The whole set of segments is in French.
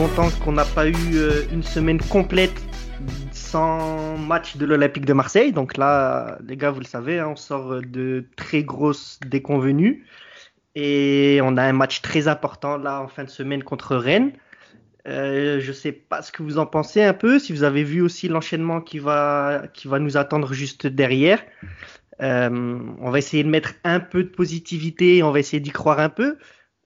longtemps qu'on n'a pas eu euh, une semaine complète sans match de l'Olympique de Marseille. Donc là, les gars, vous le savez, hein, on sort de très grosses déconvenues. Et on a un match très important là en fin de semaine contre Rennes. Euh, je sais pas ce que vous en pensez un peu, si vous avez vu aussi l'enchaînement qui va, qui va nous attendre juste derrière. Euh, on va essayer de mettre un peu de positivité, on va essayer d'y croire un peu.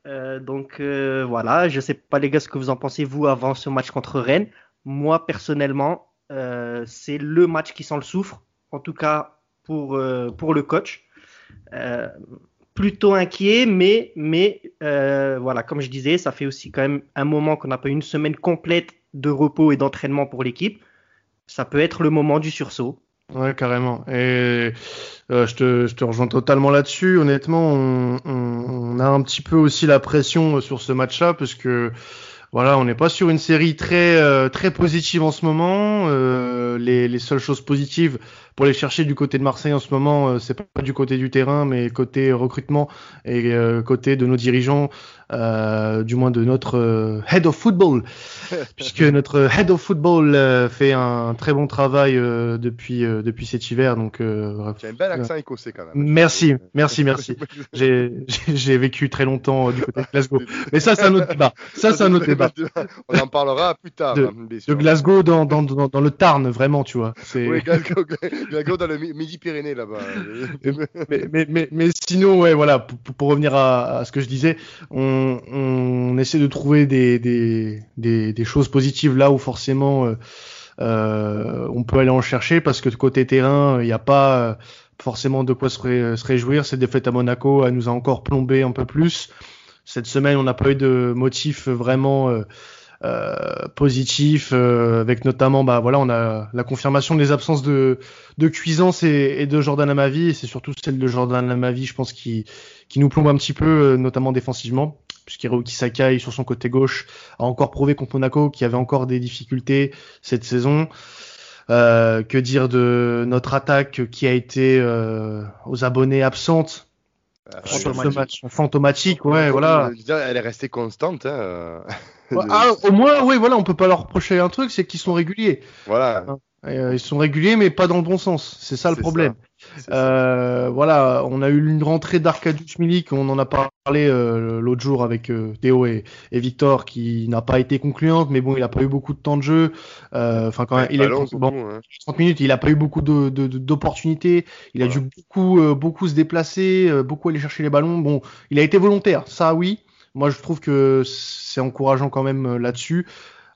Euh, donc euh, voilà, je sais pas les gars ce que vous en pensez vous avant ce match contre Rennes. Moi personnellement, euh, c'est le match qui sent le souffre, en tout cas pour, pour le coach. Plutôt inquiet, mais, mais voilà, comme je disais, ça fait aussi quand même un moment qu'on n'a pas une semaine complète de repos et d'entraînement pour l'équipe. Ça peut être le moment du sursaut. Ouais, carrément. Et euh, je, te, je te rejoins totalement là-dessus. Honnêtement, on, on, on, a un petit peu aussi la pression sur ce match-là, parce que voilà, on n'est pas sur une série très euh, très positive en ce moment. Euh, les, les, seules choses positives pour les chercher du côté de Marseille en ce moment, euh, c'est pas du côté du terrain, mais côté recrutement et euh, côté de nos dirigeants, euh, du moins de notre head of football, puisque notre head of football fait un très bon travail depuis depuis cet hiver. Donc, tu as un bel accent écossais quand même. Merci, merci, merci. J'ai vécu très longtemps du côté de Glasgow, mais ça, c'est un autre débat. Ça, c'est un autre débat. On en parlera plus tard. De, de Glasgow dans, dans, dans, le Tarn, vraiment, tu vois. Oui, Dans le Midi-Pyrénées là-bas. mais, mais, mais, mais, sinon, ouais, voilà, pour, pour revenir à, à, ce que je disais, on, on essaie de trouver des, des, des, des, choses positives là où forcément euh, euh, on peut aller en chercher parce que côté terrain, il n'y a pas forcément de quoi se, se réjouir. Cette défaite à Monaco, elle nous a encore plombé un peu plus. Cette semaine, on n'a pas eu de motif vraiment euh, euh, positif, euh, avec notamment, bah voilà, on a la confirmation des absences de, de Cuisance et, et de Jordan Amavi, et c'est surtout celle de Jordan Amavi, je pense, qui, qui nous plombe un petit peu, euh, notamment défensivement, puisqu'Hiroki Sakai sur son côté gauche a encore prouvé contre Monaco qu'il avait encore des difficultés cette saison. Euh, que dire de notre attaque qui a été euh, aux abonnés absente? Fantomatique. ce match fantomatique, ouais, voilà. Elle est restée constante. Hein. ah, au moins, oui, voilà, on peut pas leur reprocher un truc, c'est qu'ils sont réguliers. Voilà. Euh, ils sont réguliers, mais pas dans le bon sens. C'est ça le problème. Ça. Euh, voilà, on a eu une rentrée d'Arcadius Milik, on en a parlé euh, l'autre jour avec euh, Théo et, et, Victor, qui n'a pas été concluante, mais bon, il a pas eu beaucoup de temps de jeu. Euh, Enfin, quand même, il a long, bon, bon, hein. 30 minutes, il a pas eu beaucoup d'opportunités. De, de, il a dû beaucoup, euh, beaucoup se déplacer, euh, beaucoup aller chercher les ballons. Bon, il a été volontaire, ça oui. Moi, je trouve que c'est encourageant quand même euh, là-dessus.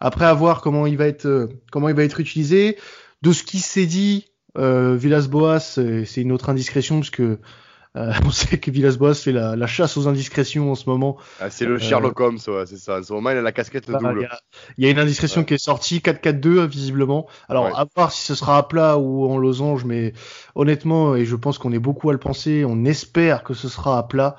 Après, à voir comment il va être, euh, comment il va être utilisé. De ce qui s'est dit, euh, Villas-Boas, c'est une autre indiscrétion parce que euh, on sait que Villas-Boas fait la, la, chasse aux indiscrétions en ce moment. Ah, c'est le Sherlock Holmes, ouais, c'est ça. En ce moment, il a la casquette voilà, double. Il y, a, il y, a une indiscrétion ouais. qui est sortie, 4-4-2 visiblement. Alors, ouais. à voir si ce sera à plat ou en losange, mais honnêtement, et je pense qu'on est beaucoup à le penser, on espère que ce sera à plat.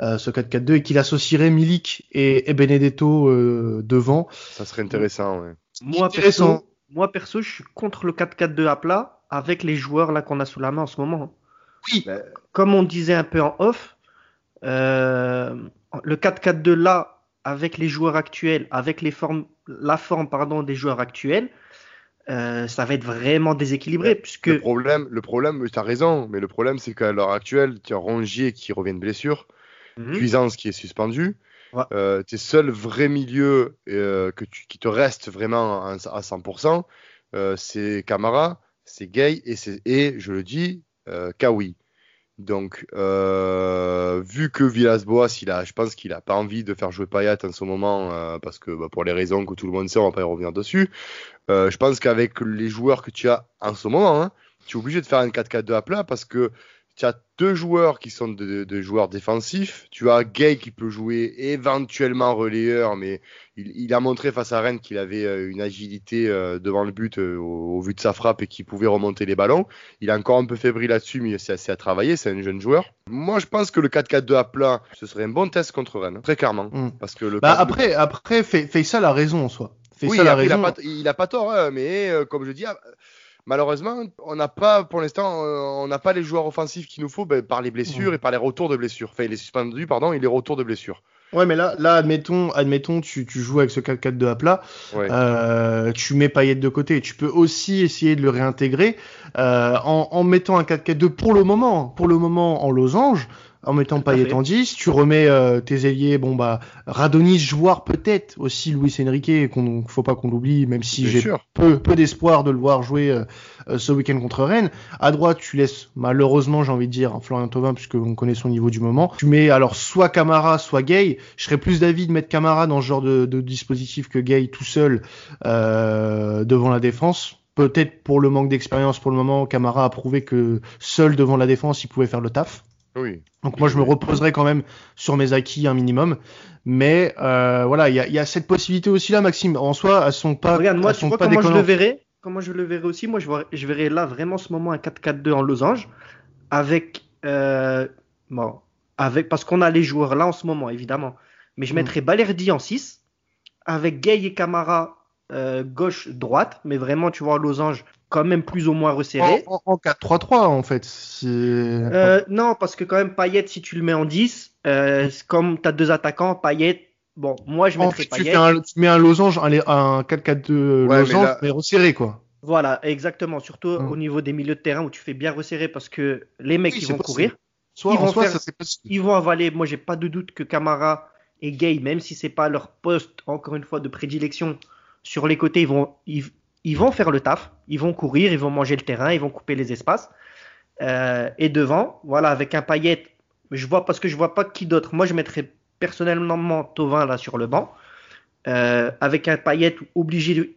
Euh, ce 4-4-2 et qu'il associerait Milik et, et Benedetto euh, devant. Ça serait intéressant, ouais. Moi, intéressant. Perso, moi, perso, je suis contre le 4-4-2 à plat avec les joueurs là qu'on a sous la main en ce moment. Oui. Ben, comme on disait un peu en off, euh, le 4-4-2 là, avec les joueurs actuels, avec les formes, la forme pardon, des joueurs actuels, euh, ça va être vraiment déséquilibré. Puisque... Le problème, le problème tu as raison, mais le problème, c'est qu'à l'heure actuelle, tu as Rongier qui revient de blessure, mmh. Cuisance qui est suspendu. Ouais. Euh, tes seuls vrais milieux euh, que tu, qui te restent vraiment à, à 100%, euh, c'est Camara, c'est Gay et, et, je le dis, euh, Kawi. Donc, euh, vu que Villas-Boas, il a, je pense qu'il n'a pas envie de faire jouer Payet en ce moment, euh, parce que bah, pour les raisons que tout le monde sait, on va pas y revenir dessus. Euh, je pense qu'avec les joueurs que tu as en ce moment, hein, tu es obligé de faire un 4-4-2 à plat parce que tu as deux joueurs qui sont de, de, de, joueurs défensifs. Tu as Gay qui peut jouer éventuellement relayeur, mais il, il a montré face à Rennes qu'il avait euh, une agilité euh, devant le but euh, au, au, vu de sa frappe et qu'il pouvait remonter les ballons. Il est encore un peu fébrile là-dessus, mais c'est assez à travailler. C'est un jeune joueur. Moi, je pense que le 4-4-2 à plat, ce serait un bon test contre Rennes, très clairement. Mm. Parce que le bah après, après, Faisal a raison en soi. Oui, a, raison. Il a, pas, il a pas tort, hein, mais euh, comme je dis malheureusement, on n'a pas, pour l'instant, euh, on n'a pas les joueurs offensifs qu'il nous faut ben, par les blessures mmh. et par les retours de blessures. Enfin, les suspendus, pardon, et les retours de blessures. Ouais, mais là, là admettons, admettons tu, tu joues avec ce 4-4-2 à plat, euh, tu mets Payet de côté. Tu peux aussi essayer de le réintégrer euh, en, en mettant un 4-4-2 pour le moment, pour le moment en losange en mettant Payet en 10, tu remets euh, tes ailiers, bon bah Radonis joueur peut-être aussi Luis Enrique, qu'on faut pas qu'on l'oublie, même si j'ai peu, peu d'espoir de le voir jouer euh, euh, ce week-end contre Rennes. À droite, tu laisses malheureusement, j'ai envie de dire, Florian Thauvin, puisque on connaît son niveau du moment. Tu mets alors soit Camara, soit Gay. Je serais plus d'avis de mettre Camara dans ce genre de, de dispositif que Gay tout seul devant la défense. Peut-être pour le manque d'expérience pour le moment, Camara a prouvé que seul devant la défense, il pouvait faire le taf. Donc moi je me reposerai quand même sur mes acquis un minimum. Mais euh, voilà, il y a, cette possibilité aussi là, Maxime. En soi, elles sont pas. Regarde, moi, tu vois comment je le verrai? Comment je le verrai aussi? Moi, je, je verrai là vraiment ce moment un 4-4-2 en losange avec euh, bon, avec parce qu'on a les joueurs là en ce moment évidemment. Mais je mm. mettrai Balerdi en 6 avec Gay et Camara euh, gauche droite, mais vraiment tu vois en losange quand même plus ou moins resserré. En, 4-3-3 en fait. Euh, non, parce que quand même Payet, si tu le mets en 10, euh, comme tu as deux attaquants, Payet, bon, moi je mettrais Payet. Tu, tu, mets un losange, un, 4-4-2 losange, mais, resserré quoi. Voilà, exactement. Surtout hum. au niveau des milieux de terrain où tu fais bien resserré parce que les mecs ils vont courir. Soit, ils, vont faire, ils vont avaler. Moi j'ai pas de doute que Camara et Gay, même si c'est pas leur poste, encore une fois, de prédilection, sur les côtés, ils vont, ils vont faire le taf, ils vont courir, ils vont manger le terrain, ils vont couper les espaces. Euh, et devant, voilà, avec un paillette, je vois parce que je vois pas qui d'autre. Moi, je mettrais personnellement Tovin là sur le banc, euh, avec un paillette obligé.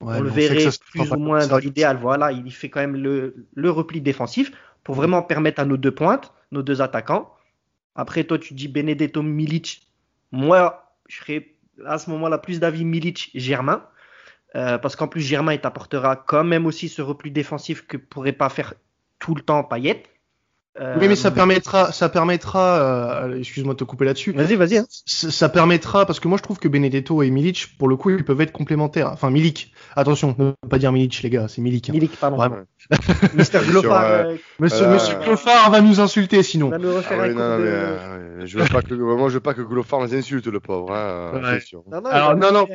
on le verrait plus ou moins dans l'idéal. Voilà, il fait quand même le, le, repli défensif pour vraiment permettre à nos deux pointes, nos deux attaquants. Après, toi, tu dis Benedetto Milic. Moi, je serais à ce moment-là plus d'avis Milic Germain. Euh, parce qu'en plus, Germain, il t'apportera quand même aussi ce repli défensif que pourrait pas faire tout le temps Payet. Euh, oui, mais ça permettra, ça permettra, euh, excuse-moi de te couper là-dessus. Vas-y, vas-y. Hein. Ça, permettra, parce que moi je trouve que Benedetto et Milic, pour le coup, ils peuvent être complémentaires. Enfin, Milik. Attention, ne pas dire Milic, les gars, c'est Milik. Hein. Milik, pardon. Vraiment. Mister Glofar. Euh, monsieur, monsieur Glofar va nous insulter sinon. Va nous refaire ah, oui, non, mais, je veux pas que, moi, je veux pas que Glofar nous insulte, le pauvre. Hein, ouais. Non, non, Alors, non, non.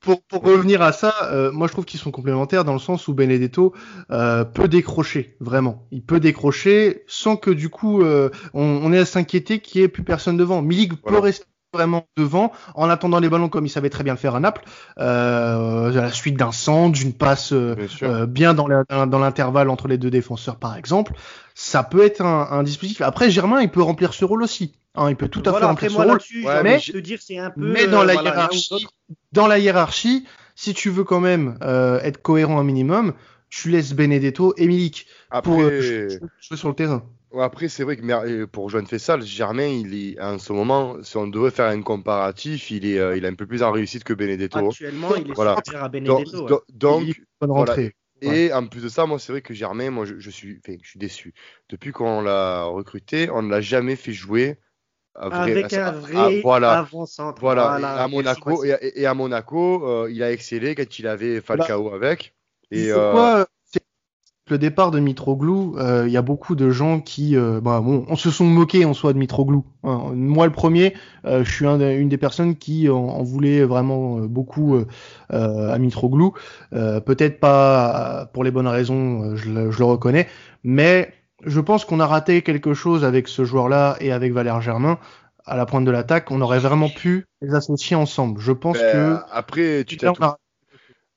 Pour, pour revenir à ça, moi je trouve qu'ils sont complémentaires dans le sens où Benedetto peut décrocher, vraiment. Il peut décrocher sans que du coup euh, on, ait à s'inquiéter qu'il n'y ait plus personne devant. Milik peut rester vraiment devant. En attendant les ballons comme il savait très bien le faire à Naples euh, à la suite d'un centre d'une passe euh, euh, bien dans l'intervalle entre les deux défenseurs par exemple ça peut être un, dispositif. Après Germain il peut remplir ce rôle aussi hein, il peut tout à fait remplir ce rôle. mais, te dire, un peu, mais dans la hiérarchie dans la hiérarchie si tu veux quand même être cohérent un minimum tu laisses Benedetto et Milik pour euh, jouer sur le terrain. Après, c'est vrai que euh, pour Joan Fessal, Germain, il est, en ce moment, si on devait faire un comparatif, il est, euh, il est un peu plus en réussite que Benedetto. Actuellement, il est voilà. à Benedetto. Donc, donc voilà. Et en plus de ça, moi, c'est vrai que Germain, moi, je, suis, je suis déçu. Depuis qu'on l'a recruté, on ne l'a jamais fait jouer avec un vrai voilà, avant-centre. Voilà, à Monaco, et, à Monaco, il a excellé quand il avait Falcao avec. Et euh... le départ de Mitroglou, euh, il y a beaucoup de gens qui, euh, bah, bon, on se sont moqués en soi de Mitroglou. Hein. Moi, le premier, euh, je suis une des personnes qui en, voulait vraiment beaucoup à Mitroglou. Peut-être pas pour les bonnes raisons, je le, je le reconnais, mais je pense qu'on a raté quelque chose avec ce joueur-là et avec Valère Germain à la pointe de l'attaque. On aurait vraiment pu les associer ensemble. Je pense ben, que après, tu t'es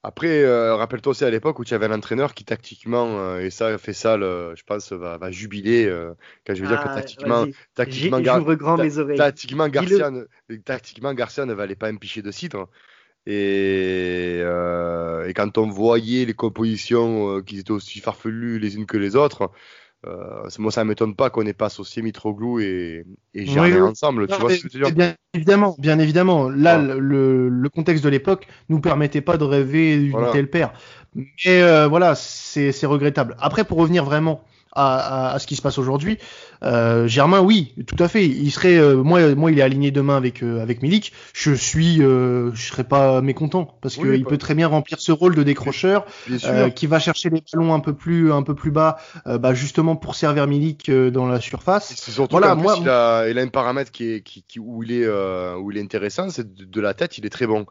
après, euh, rappelle-toi aussi à l'époque où tu avais un entraîneur qui tactiquement, euh, et ça fait ça, je pense, va, va jubiler euh, quand je veux dire que ah, tactiquement, tactiquement, grand mes oreilles. tactiquement, Garcia, ne, tactiquement, Garcia ne valait pas un pichet de cidre. Et, et quand on voyait les compositions qui étaient aussi farfelues les unes que les autres, euh, moi, ça m'étonne pas qu'on n'ait pas associé Mitroglou et, et ensemble. tu vois ce que je veux dire bien évidemment, bien évidemment. Là, le, le, contexte de l'époque nous permettait pas de rêver d'une telle paire. Mais euh, voilà, c'est regrettable. Après, pour revenir vraiment à, ce qui se passe aujourd'hui. Euh, Germain, oui, tout à fait. Il serait, euh, moi, moi, il est aligné demain avec euh, avec Milik. Je suis, je serais pas mécontent parce qu'il peut très bien remplir ce rôle de décrocheur, qui va chercher les ballons un peu plus un peu plus bas, bah, justement pour servir Milik dans la surface. C'est surtout voilà, moi, il, a, il a un paramètre qui est qui, où il est où il est intéressant, c'est de, la tête, il est très bon.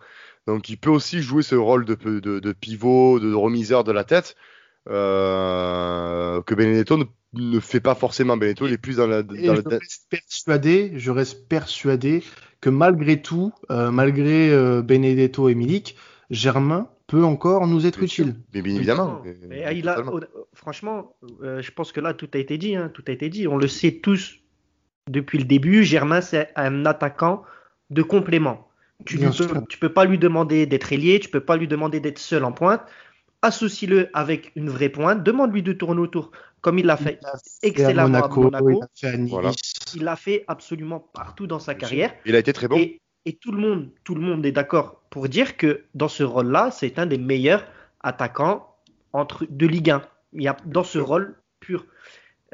Donc il peut aussi jouer ce rôle de, de, de pivot, de remiseur de la tête. Euh, que Benedetto ne, fait pas forcément. Benedetto, il est plus dans la. Dans je, reste persuadé, je reste persuadé que malgré tout, euh, malgré euh, Benedetto et Milik, Germain peut encore nous être utile. Mais bien évidemment. il a, franchement, je pense que là, tout a été dit. Hein, tout a été dit. On le sait tous depuis le début. Germain, c'est un attaquant de complément. Tu ne peux, tu peux pas lui demander d'être ailier, tu peux pas lui demander d'être seul en pointe associe-le avec une vraie pointe, demande-lui de tourner autour, comme il l'a fait, excellemment à Monaco, il l'a fait, absolument partout dans sa carrière. Il a été très bon. Et, tout, le monde, tout le monde est d'accord pour dire que dans ce rôle-là, c'est un des meilleurs attaquants entre, de Ligue 1. Il y a, dans ce rôle pur.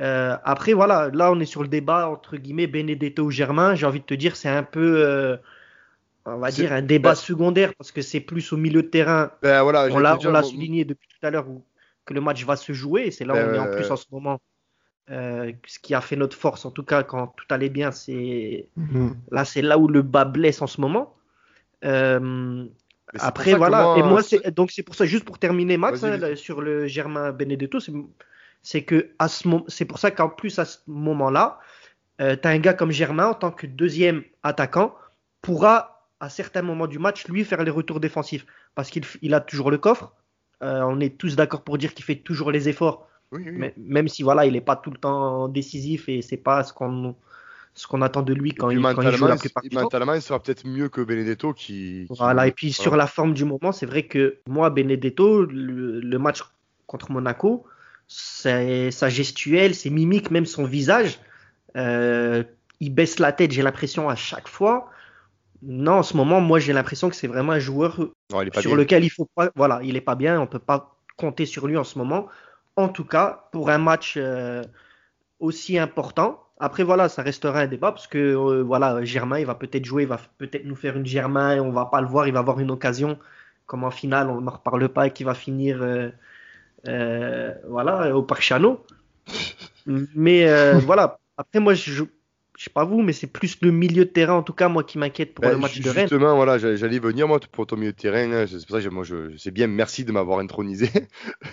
Euh, après, voilà, là, on est sur le débat entre guillemets Benedetto ou Germain. J'ai envie de te dire, c'est un peu. Euh, on va dire, un débat secondaire parce que c'est plus au milieu de terrain. Ben, voilà, on l'a souligné depuis tout à l'heure que le match va se jouer. C'est là où on est en plus en ce moment. Euh, ce qui a fait notre force, en tout cas, quand tout allait bien, c'est mhm. là, c'est là où le bas blesse en ce moment. Euh, après, voilà. Et moi, c'est donc c'est pour ça, juste pour terminer, Max, hein, sur le Germain Benedetto, c'est que à ce c'est pour ça qu'en plus à ce moment-là, euh, tu as un gars comme Germain en tant que deuxième attaquant pourra à certains moments du match, lui, faire les retours défensifs. Parce qu'il a toujours le coffre. Euh, on est tous d'accord pour dire qu'il fait toujours les efforts. Mais, même si voilà, il n'est pas tout le temps décisif et c'est pas ce qu'on ce qu'on attend de lui quand, il, quand il, joue la plupart du il sera peut-être mieux que Benedetto qui. Voilà, et puis sur la forme du moment, c'est vrai que moi, Benedetto, le, match contre Monaco, sa gestuelle, ses mimiques, même son visage, euh, il baisse la tête, j'ai l'impression à chaque fois. Non, en ce moment, moi j'ai l'impression que c'est vraiment un joueur sur lequel il faut pas. Voilà, il est pas bien, on peut pas compter sur lui en ce moment. En tout cas, pour un match euh, aussi important. Après, voilà, ça restera un débat parce que euh, voilà, Germain, il va peut-être jouer, il va peut-être nous faire une Germain, on va pas le voir, il va avoir une occasion, comme en finale, on n'en reparle pas, et qui va finir euh, voilà, au Parchano. Mais voilà, après, moi, je, je sais pas vous, mais c'est plus le milieu de terrain, en tout cas, moi, qui m'inquiète pour ben, le match de Rennes. Justement, voilà, j'allais venir, moi, pour ton milieu de terrain. Hein, c'est pour ça que moi, je, sais bien, merci de m'avoir intronisé.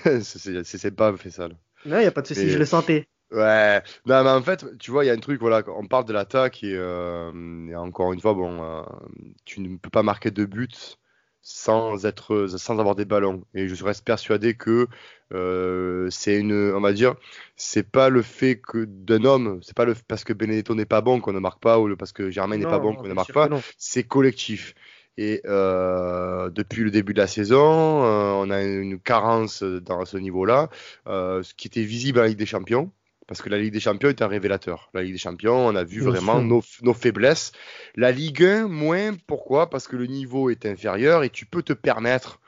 c'est pas fait ça. Non, il n'y a pas de souci, je le sentais. Ouais, non, mais en fait, tu vois, il y a un truc, voilà, on parle de l'attaque et, euh, encore une fois, bon, euh, tu ne peux pas marquer de buts sans être sans avoir des ballons. Et je reste persuadé que euh, c'est une on va dire c'est pas le fait que d'un homme c'est pas le parce que Benedetto n'est pas bon qu'on ne marque pas ou parce que Germain n'est pas bon qu'on ne marque pas c'est collectif. Et euh, depuis le début de la saison euh, on a une carence dans ce niveau là ce qui était visible en Ligue des Champions parce que la Ligue des Champions est un révélateur. La Ligue des Champions, on a vu vraiment nos, nos, faiblesses. La Ligue 1, moins. Pourquoi? Parce que le niveau est inférieur et tu peux te permettre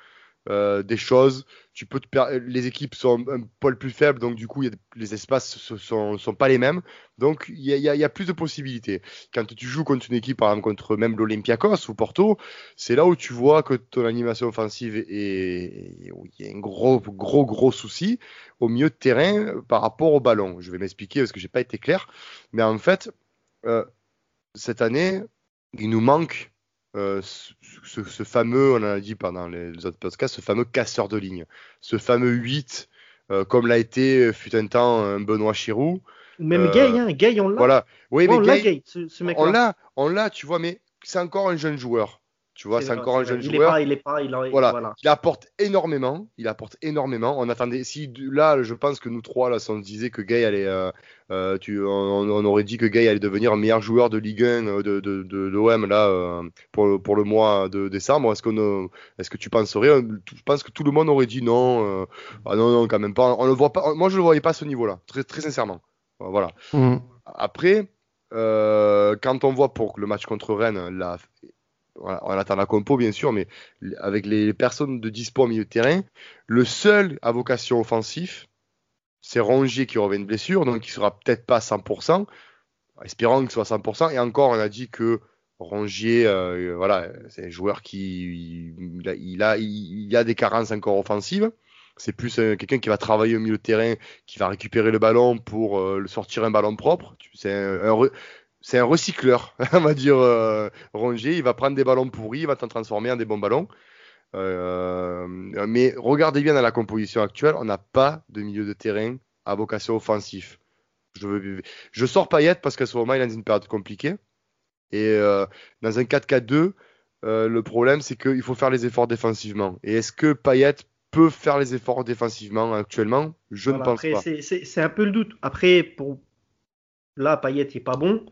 euh, des choses. Tu peux te les équipes sont un poil plus faibles, donc du coup, les espaces ne sont, pas les mêmes. Donc, il y, a plus de possibilités. Quand tu joues contre une équipe, par exemple, contre même l'Olympiakos ou Porto, c'est là où tu vois que ton animation offensive est. Il y a un gros, gros, gros souci au milieu de terrain par rapport au ballon. Je vais m'expliquer parce que j'ai pas été clair. Mais en fait, euh, cette année, il nous manque euh, ce, fameux, on en a dit pendant les autres podcasts, ce fameux casseur de ligne, ce fameux 8, euh, comme l'a été, fut un temps, un Benoît Chirou. Même Gay, hein, Gay, on l'a. Voilà, oui, mais on l'a, Gay, ce, mec On l'a, on l'a, tu vois, mais c'est encore un jeune joueur. Tu vois, c'est encore un jeune joueur. il est pas, il, voilà. il apporte énormément. Il apporte énormément. On attendait, si là, je pense que nous trois là, si on disait que Gay allait, euh, euh, tu, on, aurait dit que Gay allait devenir meilleur joueur de Ligue 1 euh, de, de, de, l'OM là pour, pour le mois de décembre. Est-ce qu'on, est-ce que tu penserais Je pense que tout le monde aurait dit non. ah non, non, quand même pas. On le voit pas. Moi, je le voyais pas à ce niveau-là, très, très sincèrement. Voilà. Mmh. Après. quand on voit pour le match contre Rennes, la, on attend la compo bien sûr, mais avec les personnes de dispo au milieu de terrain, le seul à vocation offensif, c'est Rongier qui revient de blessure, donc il sera peut-être pas 100%. Espérons qu'il soit 100%. Et encore, on a dit que Rongier, euh, voilà, c'est un joueur qui il a, il, a, des carences encore offensives. C'est plus euh, quelqu'un qui va travailler au milieu de terrain, qui va récupérer le ballon pour euh, sortir un ballon propre. C'est un, c'est un recycleur, on va dire Rongier. Il va prendre des ballons pourris, il va t'en transformer en des bons ballons. mais regardez bien dans la composition actuelle, on n'a pas de milieu de terrain à vocation offensif. Je, je sors Payet parce qu'à ce moment, il est dans une période compliquée. Et euh, dans un 4-4-2, euh, le problème, c'est qu'il faut faire les efforts défensivement. Et est-ce que Payet peut faire les efforts défensivement actuellement? Je ne pense pas. C'est un peu le doute. Après, pour... là, Payet n'est pas bon.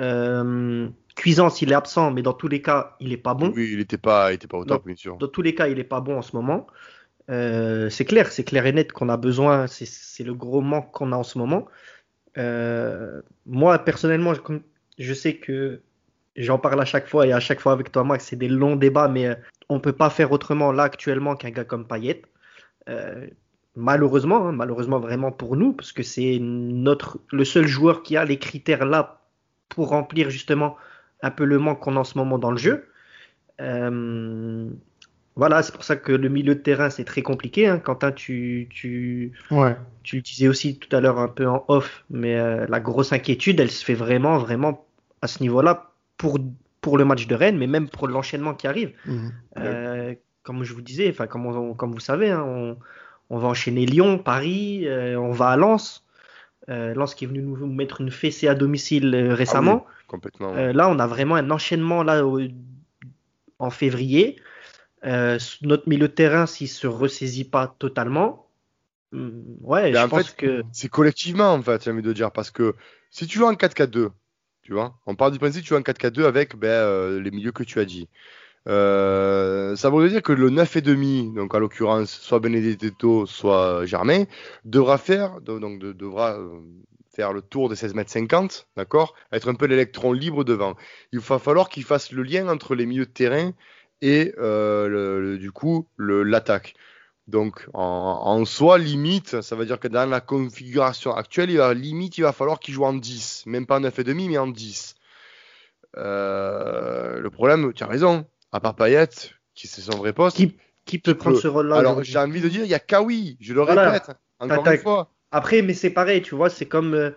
Euh, Cuisance, il est absent, mais dans tous les cas, il n'est pas bon. Oui, il n'était pas, pas au top, bien sûr. Dans tous les cas, il n'est pas bon en ce moment. c'est clair, c'est clair et net qu'on a besoin. C'est le gros manque qu'on a en ce moment. moi, personnellement, je sais que j'en parle à chaque fois et à chaque fois avec toi, Max, c'est des longs débats, mais euh, on ne peut pas faire autrement là actuellement qu'un gars comme Payet. Euh, malheureusement, hein, malheureusement vraiment pour nous, parce que c'est notre le seul joueur qui a les critères là pour remplir justement un peu le manque qu'on a en ce moment dans le jeu. Euh, voilà, c'est pour ça que le milieu de terrain, c'est très compliqué. Hein. Quentin, tu, tu, tu le disais aussi tout à l'heure un peu en off, mais la grosse inquiétude, elle se fait vraiment, vraiment à ce niveau-là pour, pour le match de Rennes, mais même pour l'enchaînement qui arrive. Mhm. Euh, comme je vous disais, enfin comme, comme vous savez, hein, on, on, va enchaîner Lyon, Paris, euh, on va à Lens. Euh, Lens qui est venu nous mettre une fessée à domicile récemment. Ah complètement. là, on a vraiment un enchaînement là en février. notre milieu de terrain, s'il se ressaisit pas totalement, hmm, ouais, je pense que c'est collectivement en fait, j'ai envie de dire, parce que si tu joues en 4-4-2, on parle du principe que tu joues en 4-4-2 avec ben, euh, les milieux que tu as dit. Euh, ça veut dire que le 9,5, donc à l'occurrence, soit Benedetto, soit Germain, devra faire, donc devra euh, faire le tour des 16 mètres 50, d'accord? Être un peu l'électron libre devant. Il va falloir qu'il fasse le lien entre les milieux de terrain et du coup l'attaque. Donc en, soi, limite, ça veut dire que dans la configuration actuelle, il va, limite, il va falloir qu'il joue en 10. Même pas en 9,5, mais en 10. Euh, le problème, tu as raison, à part Payet, qui c'est son vrai poste. Qui, peut prendre ce rôle-là Alors j'ai envie de dire, il y a Kawi, je le répète, encore une fois. Après, mais c'est pareil, tu vois, c'est comme. Euh,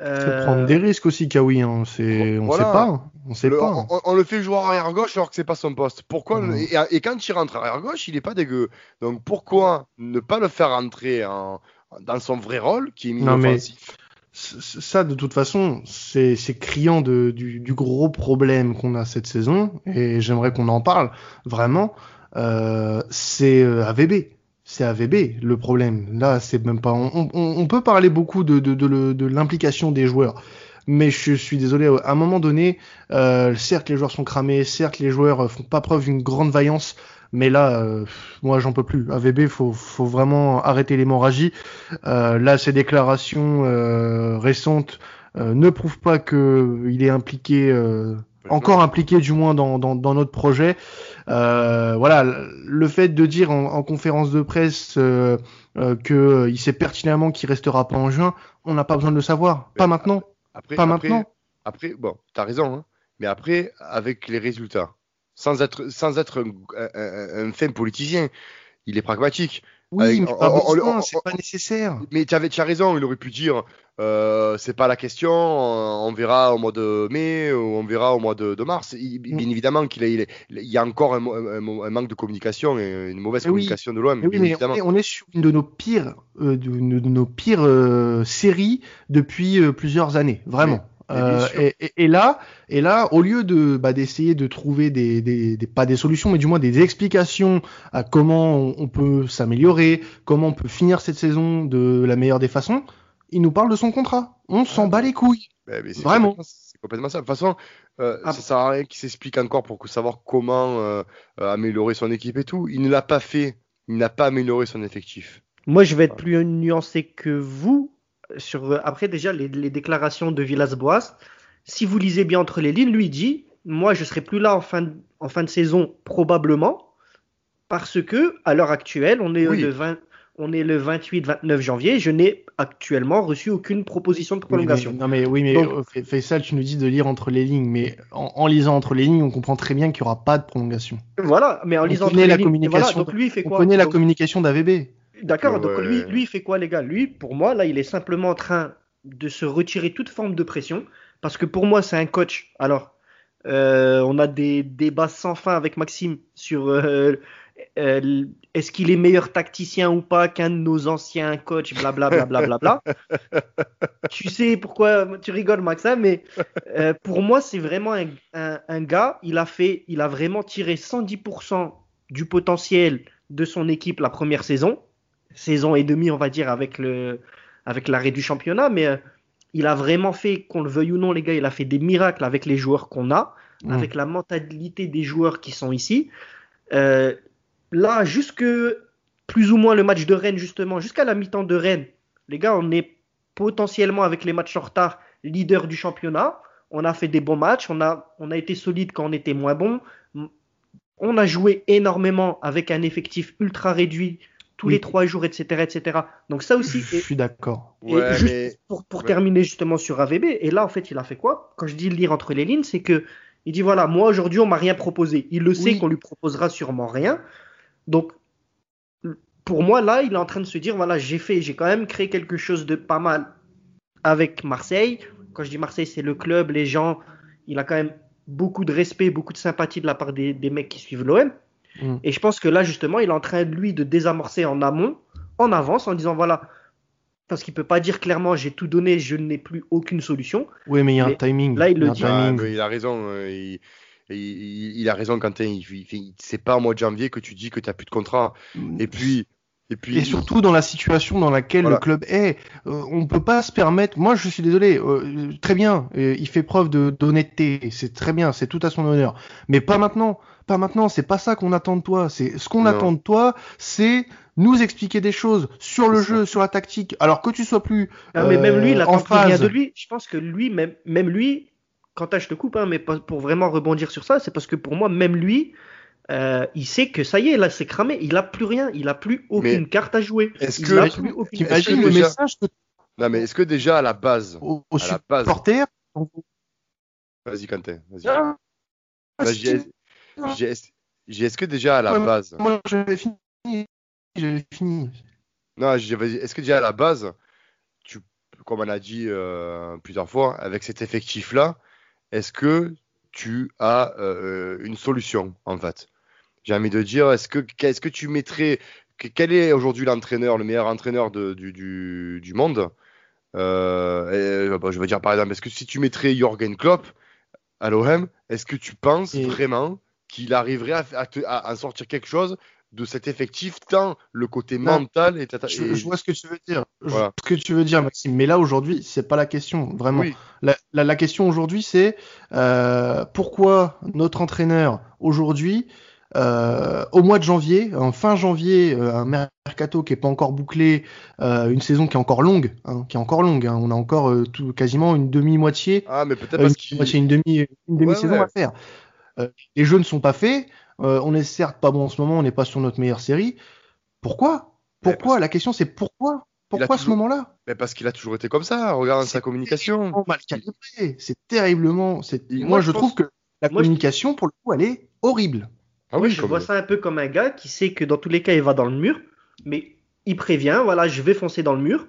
euh, prendre des risques aussi, Kawi. Hein. C'est, on sait pas. On sait pas. On, le fait jouer arrière gauche alors que c'est pas son poste. Pourquoi et, quand il rentre arrière gauche, il est pas dégueu. Donc pourquoi ne pas le faire rentrer en, dans son vrai rôle, qui est non, offensif? Ça, de toute façon, c'est criant de, du, du, gros problème qu'on a cette saison, et j'aimerais qu'on en parle vraiment. Euh, c'est euh, AVB c'est AVB le problème. Là, c'est même pas. On, peut parler beaucoup de, de, l'implication des joueurs, mais je suis désolé. À un moment donné, euh, certes les joueurs sont cramés, certes les joueurs font pas preuve d'une grande vaillance, mais là, euh, moi, j'en peux plus. AVB, faut, faut vraiment arrêter l'hémorragie. Euh, là, ces déclarations récentes ne prouvent pas qu'il est impliqué encore impliqué du moins dans, dans, dans notre projet. Euh, voilà, le fait de dire en, en conférence de presse euh, euh, qu'il sait pertinemment qu'il restera pas en juin, on n'a pas besoin de le savoir. pas maintenant. Après, pas maintenant. Après, bon, t'as raison, hein. mais après, avec les résultats, sans être, sans être un, un, un fin politicien, il est pragmatique. Oui, mais pas c'est pas nécessaire. Mais tu as raison, il aurait pu dire euh, c'est pas la question, on verra au mois de mai ou on verra au mois de, mars. Mm. bien évidemment qu'il il, y a encore un, manque de communication et une mauvaise communication de l'OM. Oui, on, est, sur une de nos pires, euh, de, nos pires euh, séries depuis euh, plusieurs années, vraiment. Euh, et, là, et là, au lieu de bah, d'essayer de trouver des, des, pas des solutions, mais du moins des explications à comment on, peut s'améliorer, comment on peut finir cette saison de la meilleure des façons, il nous parle de son contrat. On s'en bat les couilles. Vraiment. C'est complètement ça. De toute façon, euh, ah. ça sert à rien qu'il s'explique encore pour savoir comment euh, améliorer son équipe et tout. Il ne l'a pas fait. Il n'a pas amélioré son effectif. Moi, je vais être plus nuancé que vous sur, après déjà les, déclarations de Villas-Boas, si vous lisez bien entre les lignes, lui dit Moi, je serai plus là en fin de, en fin de saison, probablement, parce que à l'heure actuelle, on est, le, 20, On est le 28-29 janvier. Je n'ai actuellement reçu aucune proposition de prolongation. non, mais oui, mais Donc, euh, Faisal, tu nous dis de lire entre les lignes. Mais en, lisant entre les lignes, on comprend très bien qu'il n'y aura pas de prolongation. Voilà, mais en lisant entre les lignes. Communication, donc lui, il fait quoi On connaît la communication d'AVB. D'accord, donc lui, lui, il fait quoi, les gars? Lui, pour moi, là, il est simplement en train de se retirer toute forme de pression. Parce que pour moi, c'est un coach. Alors, euh, on a des débats sans fin avec Maxime sur euh, euh, est-ce qu'il est meilleur tacticien ou pas qu'un de nos anciens coachs, blablabla. Bla, bla, bla, tu sais pourquoi tu rigoles, Maxime, hein, mais pour moi, c'est vraiment un, gars, il a, fait, il a vraiment tiré 110% du potentiel de son équipe la première saison, saison et demie, on va dire, avec, le, avec l'arrêt du championnat, mais euh, il a vraiment fait, qu'on le veuille ou non, les gars, il a fait des miracles avec les joueurs qu'on a, mmh. avec la mentalité des joueurs qui sont ici. Euh, là, jusque plus ou moins le match de Rennes, justement, jusqu'à la mi-temps de Rennes, les gars, on est potentiellement avec les matchs en retard leader du championnat. On a fait des bons matchs, on a, on a été solide quand on était moins bon. On a joué énormément avec un effectif ultra réduit tous les trois jours, etc., etc. Donc ça aussi. Je suis d'accord. juste pour, pour terminer justement sur AVB, et là en fait il a fait quoi? Quand je dis lire entre les lignes, c'est que il dit voilà, moi aujourd'hui on m'a rien proposé. Il le sait qu'on lui proposera sûrement rien. Donc, pour moi, là, il est en train de se dire, voilà, j'ai fait, j'ai quand même créé quelque chose de pas mal avec Marseille. Quand je dis Marseille, c'est le club, les gens. Il a quand même beaucoup de respect, beaucoup de sympathie de la part des, mecs qui suivent l'OM. Mm. Et je pense que là, justement, il est en train, lui, de désamorcer en amont, en avance, en disant, voilà, parce qu'il peut pas dire clairement, j'ai tout donné, je n'ai plus aucune solution. Oui, mais il y a un timing. Là, il, le dit. il a raison. Euh, il il, a raison, Quentin. C'est pas au mois de janvier que tu dis que tu n'as plus de contrat. Mm. Et puis. Et, puis... et surtout dans la situation dans laquelle le club est, euh, on peut pas se permettre. Moi, je suis désolé. Euh, très bien, euh, il fait preuve d'honnêteté, c'est très bien, c'est tout à son honneur. Mais pas maintenant, pas maintenant. C'est pas ça qu'on attend de toi. C'est ce qu'on attend de toi, c'est nous expliquer des choses sur le jeu, sur la tactique. Alors que tu sois plus. mais même lui, il attend rien de lui. Je pense que lui, même, même lui, Quentin, je te coupe, hein, mais pour vraiment rebondir sur ça, c'est parce que pour moi, même lui, euh, il sait que ça y est, là, c'est cramé. Il a plus rien. Il a plus aucune carte à jouer. Est-ce que, le message que... Non, mais est-ce que déjà à la base, au, au à la base... Vas-y, Quentin. Vas-y. Ah, est-ce que déjà à la base. Moi, j'avais fini. J'avais fini. Non, est-ce que déjà à la base, tu, comme on a dit euh, plusieurs fois, avec cet effectif-là, est-ce que tu as euh, une solution en fait? J'ai envie de dire, est-ce que, qu'est-ce que tu mettrais Quel est aujourd'hui l'entraîneur, le meilleur entraîneur du, du, monde? Euh, bah, Je veux dire par exemple, est-ce que si tu mettrais Jorgen Klopp à l'OM, est-ce que tu penses vraiment qu'il arriverait à, à, à, sortir quelque chose de cet effectif, tant le côté mental est je, je, vois ce que tu veux dire. ce que tu veux dire, Maxime. Mais là, aujourd'hui, c'est pas la question, vraiment. La, la, question aujourd'hui, c'est euh, pourquoi notre entraîneur, aujourd'hui, euh, au mois de janvier, en fin janvier, euh, un mercato qui est pas encore bouclé, euh, une saison qui est encore longue, hein, qui est encore longue. Hein, on a encore euh, tout, quasiment une demi-moitié. Ah, mais peut-être une demi, une demi saison à faire. les jeux ne sont pas faits. On est certes pas bon en ce moment, on n'est pas sur notre meilleure série. Pourquoi? Pourquoi? La question c'est pourquoi? Pourquoi ce moment-là? Mais Parce qu'il a toujours été comme ça, regarde sa communication. c'est terriblement. Moi, je trouve que la communication, pour le coup, elle est horrible. Ah oui, je vois ça un peu comme un gars qui sait que dans tous les cas, il va dans le mur, mais il prévient, voilà, je vais foncer dans le mur.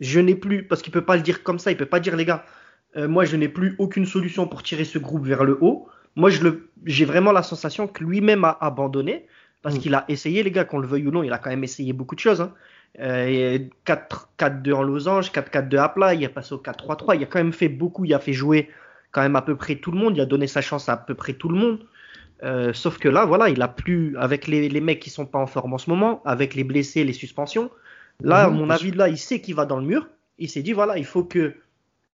Je n'ai plus, parce qu'il peut pas le dire comme ça, il peut pas dire les gars, euh, moi je n'ai plus aucune solution pour tirer ce groupe vers le haut. Moi, j'ai vraiment la sensation que lui-même a abandonné parce mm. qu'il a essayé, les gars, qu'on le veuille ou non, il a quand même essayé beaucoup de choses. Hein. Euh, 4-4-2 en losange, 4-4-2 à plat, il a passé au 4-3-3, il a quand même fait beaucoup, il a fait jouer quand même à peu près tout le monde, il a donné sa chance à à peu près tout le monde. Euh, sauf que là, voilà, il a plus, avec les, les, mecs qui sont pas en forme en ce moment, avec les blessés, les suspensions, là, à mm-hmm. mon avis, là, il sait qu'il va dans le mur. Il s'est dit, voilà, il faut que,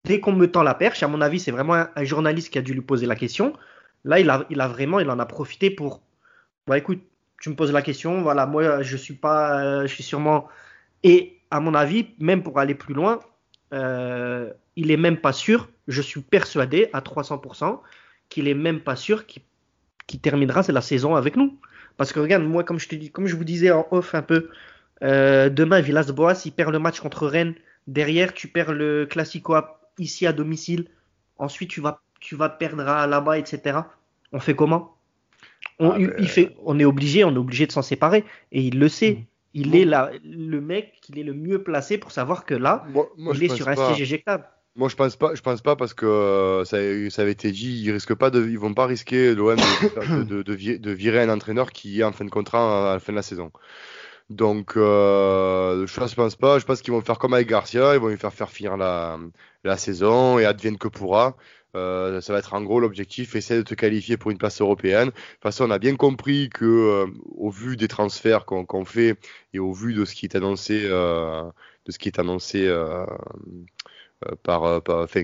dès qu'on me tend la perche, à mon avis, c'est vraiment un, journaliste qui a dû lui poser la question. Là, il a, il a vraiment, il en a profité pour. Bah écoute, tu me poses la question, voilà, moi je suis pas, euh, je suis sûrement. Et à mon avis, même pour aller plus loin, euh, il est même pas sûr. Je suis persuadé à 300% qu'il est même pas sûr qu'il terminera la saison avec nous. Parce que regarde, moi, comme je te dis, comme je vous disais en off un peu, Euh, demain, Villas-Boas, il perd le match contre Rennes. Derrière, tu perds le Classico ici à domicile. Ensuite, tu vas, tu vas perdre là-bas, etc. On fait comment? On, ah, il fait, on est obligé, on est obligé de s'en séparer. Et il le sait. Mm. Il est là, le mec qui est le mieux placé pour savoir que là, il est sur un siège éjectable. Moi, je pense pas, je pense pas parce que euh, ça, avait été dit, ils risquent pas de, ils vont pas risquer l'OM de, virer un entraîneur qui est en fin de contrat à la fin de la saison. Donc, euh, je ne pense pas. Je pense qu'ils vont faire comme avec Garcia. Ils vont lui faire finir la, saison et advienne que pourra. Euh, ça va être en gros l'objectif, essayer de te qualifier pour une place européenne. De toute façon, on a bien compris que, euh, au vu des transferts qu'on fait et au vu de ce qui est annoncé, euh, de ce qui est annoncé euh, par, enfin,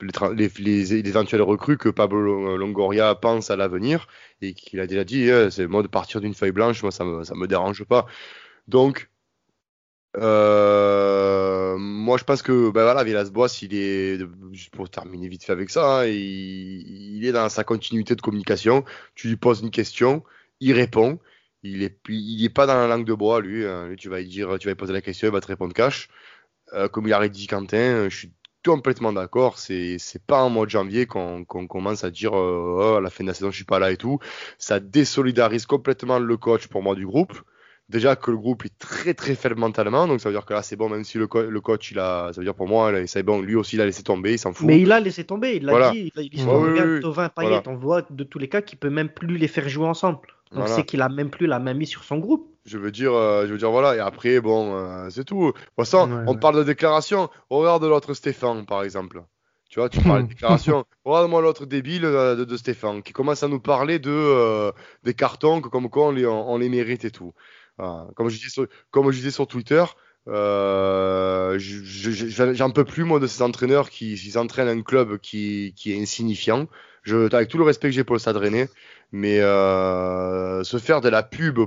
les, les, éventuels recrues que Pablo Longoria pense à l'avenir et qu'il a déjà dit, eh, c'est moi de partir d'une feuille blanche, moi ça me, ça me dérange pas. Donc, euh, moi je pense que ben voilà, Villas-Boas, il est, juste pour terminer vite fait avec ça, hein, il, il, est dans sa continuité de communication. Tu lui poses une question, il répond. Il est, il est pas dans la langue de bois, lui. Hein. lui tu vas lui dire, tu vas lui poser la question, il va te répondre cash. Euh, comme il a dit Quentin, je suis complètement d'accord. C'est c'est pas en mois de janvier qu'on commence à dire euh, oh, à la fin de la saison je suis pas là et tout. Ça désolidarise complètement le coach pour moi du groupe. Déjà que le groupe est très très faible mentalement, donc ça veut dire que là c'est bon, même si le, le, coach il a, ça veut dire pour moi c'est bon, lui aussi il a laissé tomber, il s'en fout. Mais il a laissé tomber, il l'a dit, il, il, regarde Payet, on voit de tous les cas qu'il peut même plus les faire jouer ensemble. Donc c'est qu'il a même plus la main mise sur son groupe. Je veux dire, euh, je veux dire voilà. Et après, bon, euh, c'est tout. De toute façon, on parle de déclaration. Regarde l'autre Stéphane, par exemple. Tu vois, tu parles de déclaration. Regarde-moi l'autre débile euh, de, Stéphane qui commence à nous parler de des cartons que comme quoi on les, on, les mérite et tout. Comme je disais sur, comme je disais sur Twitter, euh, j'en peux plus moi de ces entraîneurs qui, qui entraînent un club qui, qui est insignifiant. Je, avec tout le respect que j'ai pour le Stade Rennais, mais euh, se faire de la pub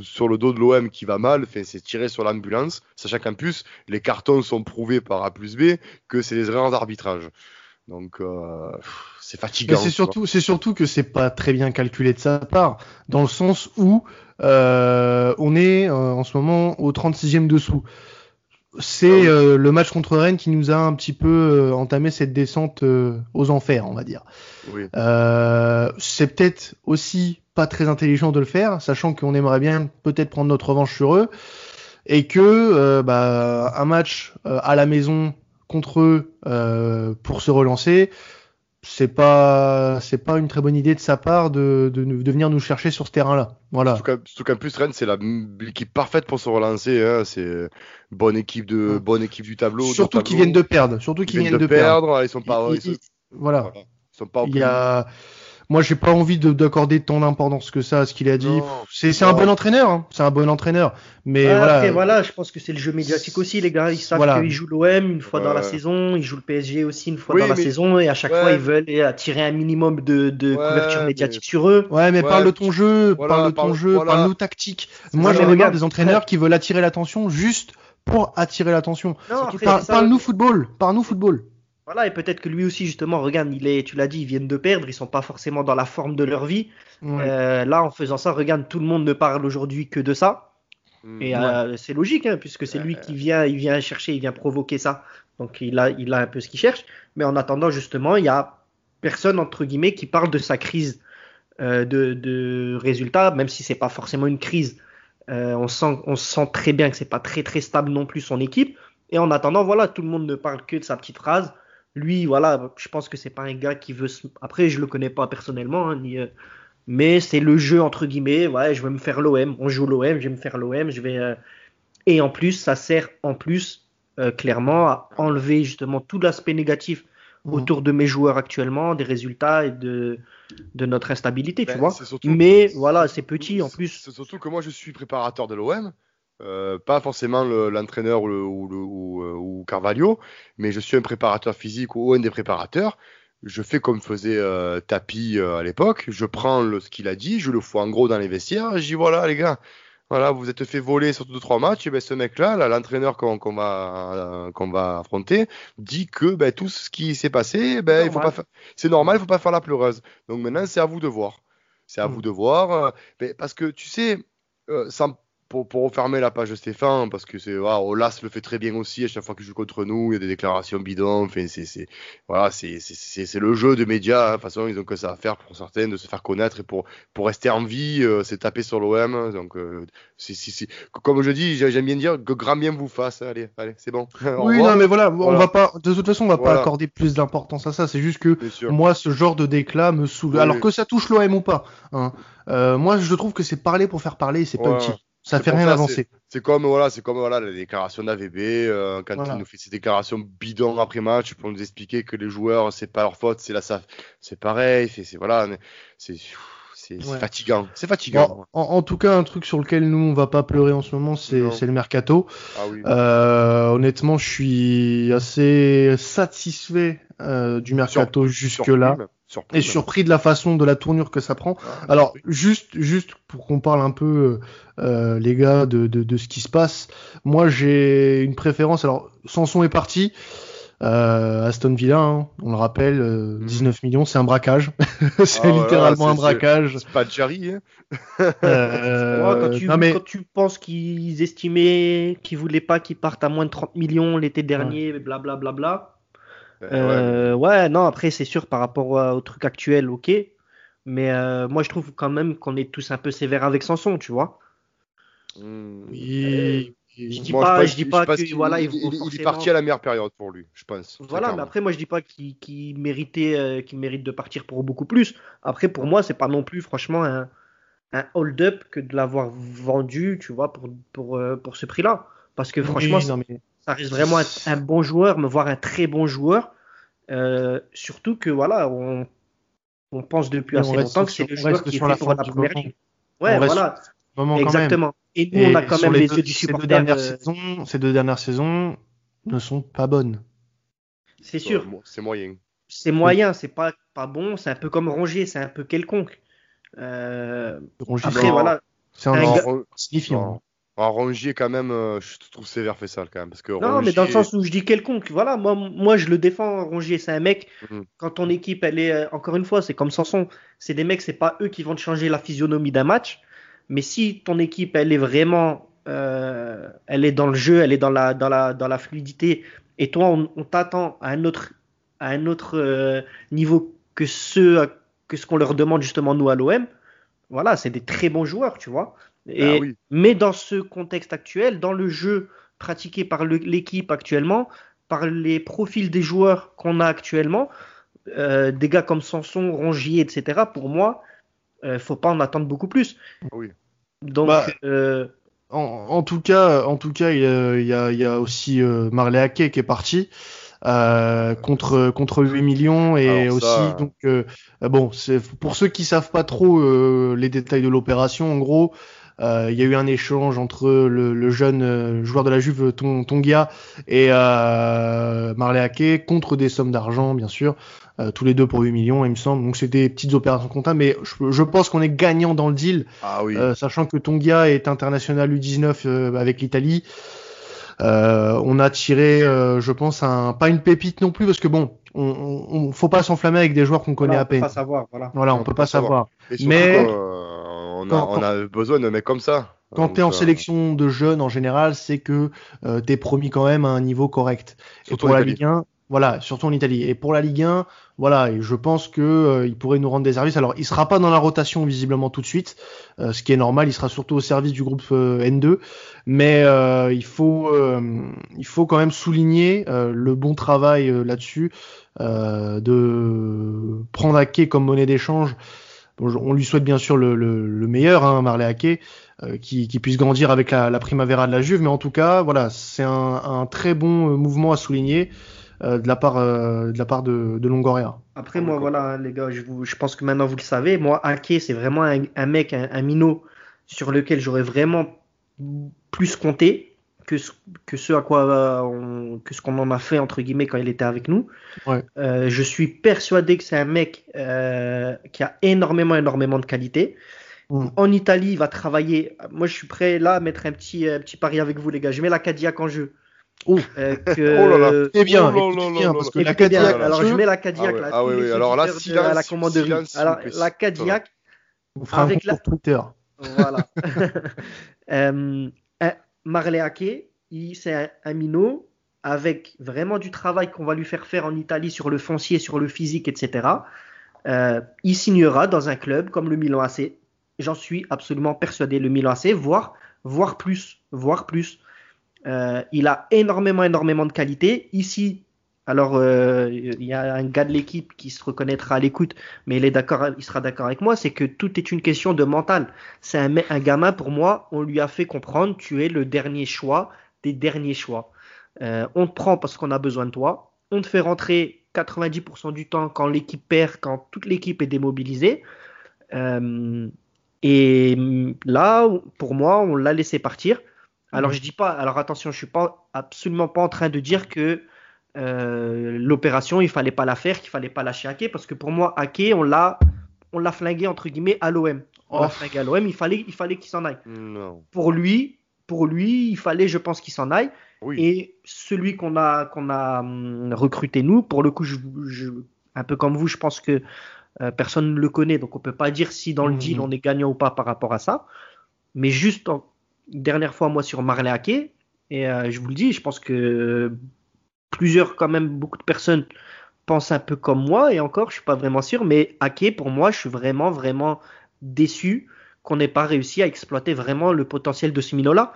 sur le dos de l'OM qui va mal, c'est tirer sur l'ambulance, sachant qu'en plus, les cartons sont prouvés par A plus B que c'est des erreurs d'arbitrage. Donc euh, c'est fatigant. C'est surtout, c'est surtout que c'est pas très bien calculé de sa part, dans le sens où euh, on est en ce moment au 36e dessous c'est ah euh, le match contre Rennes qui nous a un petit peu euh, entamé cette descente euh, aux enfers, on va dire. Oui. c'est peut-être aussi pas très intelligent de le faire, sachant qu'on aimerait bien peut-être prendre notre revanche sur eux, et que bah, un match à la maison contre eux pour se relancer, c'est pas c'est pas une très bonne idée de sa part de, de, de venir nous chercher sur ce terrain-là. Voilà. Surtout qu'en plus Rennes c'est l'équipe parfaite pour se relancer. Hein. C'est bonne équipe de bonne équipe du tableau. Surtout qu'ils viennent de perdre. Surtout qu'ils viennent, de, perdre. Ils sont pas. voilà. Ils sont pas. Il y a moi, j'ai pas envie d'accorder tant d'importance que ça à ce qu'il a dit. C'est un bon entraîneur, hein. c'est un bon entraîneur. Mais voilà. Après, voilà, je pense que c'est le jeu médiatique aussi. Les gars, ils savent qu'ils jouent l'OM une fois dans la saison, ils jouent le PSG aussi une fois dans la saison, et à chaque fois, ils veulent attirer un minimum de, de couverture médiatique sur eux. Ouais, mais parle de ton jeu, parle de ton jeu, parle de tactique. Moi, je regarde des entraîneurs qui veulent attirer l'attention juste pour attirer l'attention. Parle-nous football, parle-nous football. Voilà, et peut-être que lui aussi, justement, regarde, il est, tu l'as dit, ils viennent de perdre, ils sont pas forcément dans la forme de leur vie. Euh, là, en faisant ça, regarde, tout le monde ne parle aujourd'hui que de ça. Mm. Et euh, c'est logique, hein, puisque c'est lui qui vient, il vient chercher, il vient provoquer ça. Donc il a, il a un peu ce qu'il cherche. Mais en attendant, justement, il y a personne entre guillemets qui parle de sa crise euh, de, de, résultats, même si c'est pas forcément une crise. on sent, on sent très bien que c'est pas très très stable non plus son équipe. Et en attendant, voilà, tout le monde ne parle que de sa petite phrase. Lui, voilà, je pense que c'est pas un gars qui veut. Après, je le connais pas personnellement, hein, ni, euh, mais c'est le jeu entre guillemets. Ouais, je vais me faire l'OM. On joue l'OM, je vais me faire l'OM. Je vais. Euh, et en plus, ça sert en plus euh, clairement à enlever justement tout l'aspect négatif mmh. autour de mes joueurs actuellement, des résultats et de, de notre instabilité, tu ben, vois. Mais voilà, c'est petit en plus. C'est surtout que moi, je suis préparateur de l'OM. Euh, pas forcément l'entraîneur ou, ou, euh, ou, Carvalho, mais je suis un préparateur physique ou un des préparateurs. Je fais comme faisait euh, Tapi à l'époque. Je prends ce qu'il a dit, je le fous en gros dans les vestiaires. Je dis voilà les gars, voilà vous êtes fait voler sur deux trois matchs. Et ben, ce mec-là, l'entraîneur qu'on va qu'on va affronter, dit que ben, tout ce qui s'est passé, ben, il faut pas c'est normal, il faut pas faire la pleureuse. Donc maintenant c'est à vous de voir. C'est à hmm. vous de voir, ben, parce que tu sais, sans pour, pour, refermer la page de Stéphane, parce que c'est voilà, Olas le fait très bien aussi à chaque fois qu'il joue contre nous, il y a des déclarations bidons. Enfin, c'est voilà, c'est le jeu de médias. Hein. De toute façon, ils ont que ça à faire pour certains de se faire connaître et pour, pour rester en vie, euh, c'est taper sur l'OM. Donc, euh, c'est comme je dis, j'aime bien dire que grand bien vous fasse. Allez, allez, c'est bon. oui, non, mais voilà, on va pas, de toute façon, on va pas accorder plus d'importance à ça. C'est juste que moi, ce genre de déclat me saoule. Alors que ça touche l'OM ou pas. Hein. Euh, moi, je trouve que c'est parler pour faire parler, c'est pas utile. Ça fait rien avancer. C'est comme voilà, c'est comme voilà la déclaration d'AVB euh, quand il nous fait ses déclarations bidons après match pour nous expliquer que les joueurs c'est pas leur faute, c'est la c'est pareil, c'est voilà, c'est c'est fatigant. C'est fatigant. En, tout cas, un truc sur lequel nous on va pas pleurer en ce moment, c'est le mercato. Ah oui. euh, honnêtement, je suis assez satisfait euh, du mercato jusque là. Et surpris de la façon de la tournure que ça prend. Ah, Alors juste juste pour qu'on parle un peu euh, les gars de, de, de, ce qui se passe. Moi j'ai une préférence. Alors Sanson est parti. Euh, Aston Villa, hein, on le rappelle, 19 euh, mhm. millions, c'est un braquage. c'est ah, littéralement un braquage. C'est pas Jerry. Hein euh, quand, tu, mais... quand, tu, penses qu'ils estimaient qu'ils voulaient pas qu'ils partent à moins de 30 millions l'été dernier, blablabla. Bla, bla, bla, ben, ouais. non, après c'est sûr par rapport au, truc actuel, ok. Mais moi je trouve quand même qu'on est tous un peu sévères avec Sanson, tu vois. Oui. Je dis pas, je, dis pas que voilà, il, il, est parti à la meilleure période pour lui, je pense. Voilà, mais après moi je dis pas qu'il méritait, euh, qu'il mérite de partir pour beaucoup plus. Après pour moi c'est pas non plus franchement un, un hold-up que de l'avoir vendu, tu vois, pour pour euh, pour ce prix-là. Parce que franchement ça reste vraiment un, un, bon joueur, me voir un très bon joueur. Euh, surtout que voilà, on, on pense depuis assez longtemps que c'est le joueur qui est fait pour la première ligue. Ouais, voilà. Exactement. Et nous, on a quand même les, yeux du supporter. Ces deux, dernières saisons, ces deux dernières saisons ne sont pas bonnes. C'est sûr. c'est moyen. C'est moyen, c'est pas, pas bon. C'est un peu comme Rongier, c'est un peu quelconque. Euh... Rongier, après, voilà. C'est un, un signifiant. En Rongier, quand même, euh, je trouve sévère fait ça quand même. Parce que non, mais dans le sens où je dis quelconque, voilà, moi, moi je le défends, Rongier, c'est un mec, mhm. quand ton équipe, elle est, euh, encore une fois, c'est comme Sanson, c'est des mecs, c'est pas eux qui vont te changer la physionomie d'un match, mais si ton équipe, elle est vraiment, euh, elle est dans le jeu, elle est dans la, dans la, dans la fluidité, et toi, on, t'attend à un autre, à un autre euh, niveau que ce, que ce qu'on leur demande justement nous à l'OM. Voilà, c'est des très bons joueurs, tu vois. Et, ah Mais dans ce contexte actuel, dans le jeu pratiqué par l'équipe actuellement, par les profils des joueurs qu'on a actuellement, euh, des gars comme Sanson, Rongier, etc. Pour moi, euh, faut pas en attendre beaucoup plus. Oui. Donc, bah, euh, en, tout cas, en tout cas, il y a, il y a, aussi euh, Marley Hake qui est parti. Euh, contre contre 8 millions et aussi donc bon c'est pour ceux qui savent pas trop les détails de l'opération en gros il y a eu un échange entre le, jeune joueur de la Juve Tongia et Marley Hake contre des sommes d'argent bien sûr euh, tous les deux pour 8 millions, il me semble. Donc c'est des petites opérations comptables, mais je, pense qu'on est gagnant dans le deal, ah, oui. euh, sachant que Tonga est international U19 euh, avec l'Italie. Euh, on a tiré, je pense, un, pas une pépite non plus, parce que bon, on, on faut pas s'enflammer avec des joueurs qu'on connaît à peine. On peut pas savoir, voilà. Voilà, on, peut, pas savoir. Mais on a, on, a, besoin de mecs comme ça. Quand tu es en sélection de jeunes en général, c'est que euh, tu es promis quand même à un niveau correct. Et pour la Ligue 1, voilà, surtout en Italie. Et pour la Ligue 1, voilà, et je pense que euh, il pourrait nous rendre des services. Alors, il sera pas dans la rotation visiblement tout de suite, euh, ce qui est normal. Il sera surtout au service du groupe euh, N2, mais il faut, il faut quand même souligner le bon travail là-dessus, de prendre Ake comme monnaie d'échange. On lui souhaite bien sûr le, le, meilleur, hein, Marley Ake, qui, qui, puisse grandir avec la, la Primavera de la Juve, mais en tout cas, voilà, c'est un, un, très bon mouvement à souligner. Euh, de la part, euh, de, la part de, de, Longoria. Après, moi, voilà, les gars, je, je, pense que maintenant vous le savez. Moi, Ake, c'est vraiment un, mec, un, minot sur lequel j'aurais vraiment plus compté que ce, que ce à quoi on, que ce qu'on en a fait entre guillemets quand il était avec nous. Ouais. Euh, je suis persuadé que c'est un mec euh, qui a énormément énormément de qualité. Mm. En Italie, il va travailler. Moi, je suis prêt là à mettre un petit, un petit pari avec vous, les gars. Je mets la Cadillac en jeu. Oh. Euh, que... oh là là. Eh bien, oh bien parce que la Cadillac. Alors je mets la Cadillac ah là. Ah oui, Alors là, silence, la commanderie. alors la Cadillac. On fera avec un la... Twitter. voilà. euh, Marley Ake, c'est un, minot avec vraiment du travail qu'on va lui faire faire en Italie sur le foncier, sur le physique, etc. Euh, il signera dans un club comme le Milan AC. J'en suis absolument persuadé. Le Milan AC, voire, voire plus, voire plus. Euh, il a énormément, énormément de qualité. Ici, alors euh, il y a un gars de l'équipe qui se reconnaîtra à l'écoute, mais il est d'accord, il sera d'accord avec moi, c'est que tout est une question de mental. C'est un, un gamin pour moi, on lui a fait comprendre, tu es le dernier choix des derniers choix. Euh, on te prend parce qu'on a besoin de toi. On te fait rentrer 90% du temps quand l'équipe perd, quand toute l'équipe est démobilisée. Euh, et là, pour moi, on l'a laissé partir. Alors je dis pas, alors attention, je suis pas absolument pas en train de dire que euh, l'opération, il fallait pas la faire, qu'il fallait pas lâcher Ake, parce que pour moi, Ake, on l'a, on l'a flingué entre guillemets à l'OM. On l'a oh. flingué à l'OM, il fallait, il fallait qu'il s'en aille. Pour lui, pour lui, il fallait, je pense, qu'il s'en aille. Et celui qu'on a, qu'on a hum, recruté nous, pour le coup, je, un peu comme vous, je pense que euh, personne ne le connaît, donc on peut pas dire si dans le deal mhm. on est gagnant ou pas par rapport à ça. Mais juste dernière fois, moi, sur Marley Ake, et euh, je vous le dis, je pense que plusieurs, quand même, beaucoup de personnes pensent un peu comme moi, et encore, je suis pas vraiment sûr, mais Ake, pour moi, je suis vraiment, vraiment déçu qu'on n'ait pas réussi à exploiter vraiment le potentiel de ce minot-là.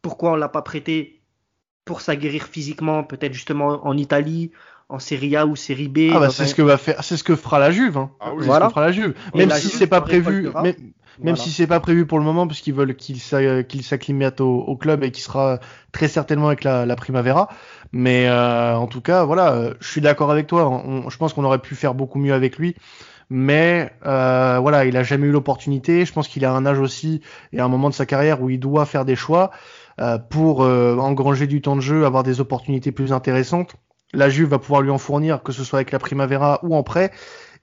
Pourquoi on l'a pas prêté pour s'aguerrir physiquement, peut-être justement en Italie, en Serie A ou Serie B. Ah bah c'est ce que va faire, c'est ce que fera la Juve. Hein. Ah voilà. Ce que fera la Juve. Même si c'est pas prévu, même, si c'est pas prévu pour le moment, puisqu'ils veulent qu'il s'acclimate au, club et qu'il sera très certainement avec la, Primavera. Mais euh, en tout cas, voilà, je suis d'accord avec toi. je pense qu'on aurait pu faire beaucoup mieux avec lui mais euh, voilà, il a jamais eu l'opportunité. Je pense qu'il a un âge aussi et un moment de sa carrière où il doit faire des choix euh, pour euh, engranger du temps de jeu, avoir des opportunités plus intéressantes. La Juve va pouvoir lui en fournir, que ce soit avec la Primavera ou en prêt.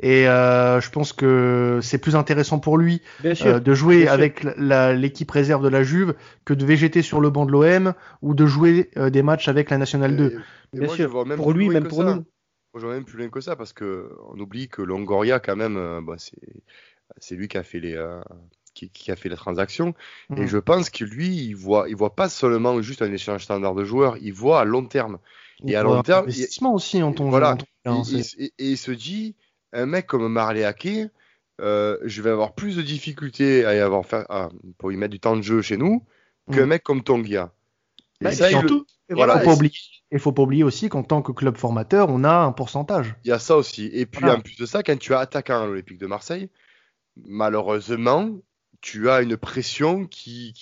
Et euh, je pense que c'est plus intéressant pour lui euh, de jouer avec l'équipe réserve de la Juve que de végéter sur le banc de l'OM ou de jouer euh, des matchs avec la Nationale 2. Bien sûr, pour lui, même pour nous. Moi, je même plus loin que ça parce que on oublie que Longoria, quand même, euh, bah, c'est lui qui a fait les. Euh, qui, a fait la transaction et mhm. je pense que lui il voit il voit pas seulement juste un échange standard de joueurs il voit à long terme et à long terme investissement aussi en ton voilà et, il se dit un mec comme Marley Ake euh, je vais avoir plus de difficultés à y avoir pour y mettre du temps de jeu chez nous qu'un mhm. mec comme Tongia bah, et ça, surtout, voilà, faut pas oublier il faut pas oublier aussi qu'en tant que club formateur, on a un pourcentage. Il y a ça aussi. Et puis en plus de ça, quand tu as attaquant à l'Olympique de Marseille, malheureusement, tu as une pression qui,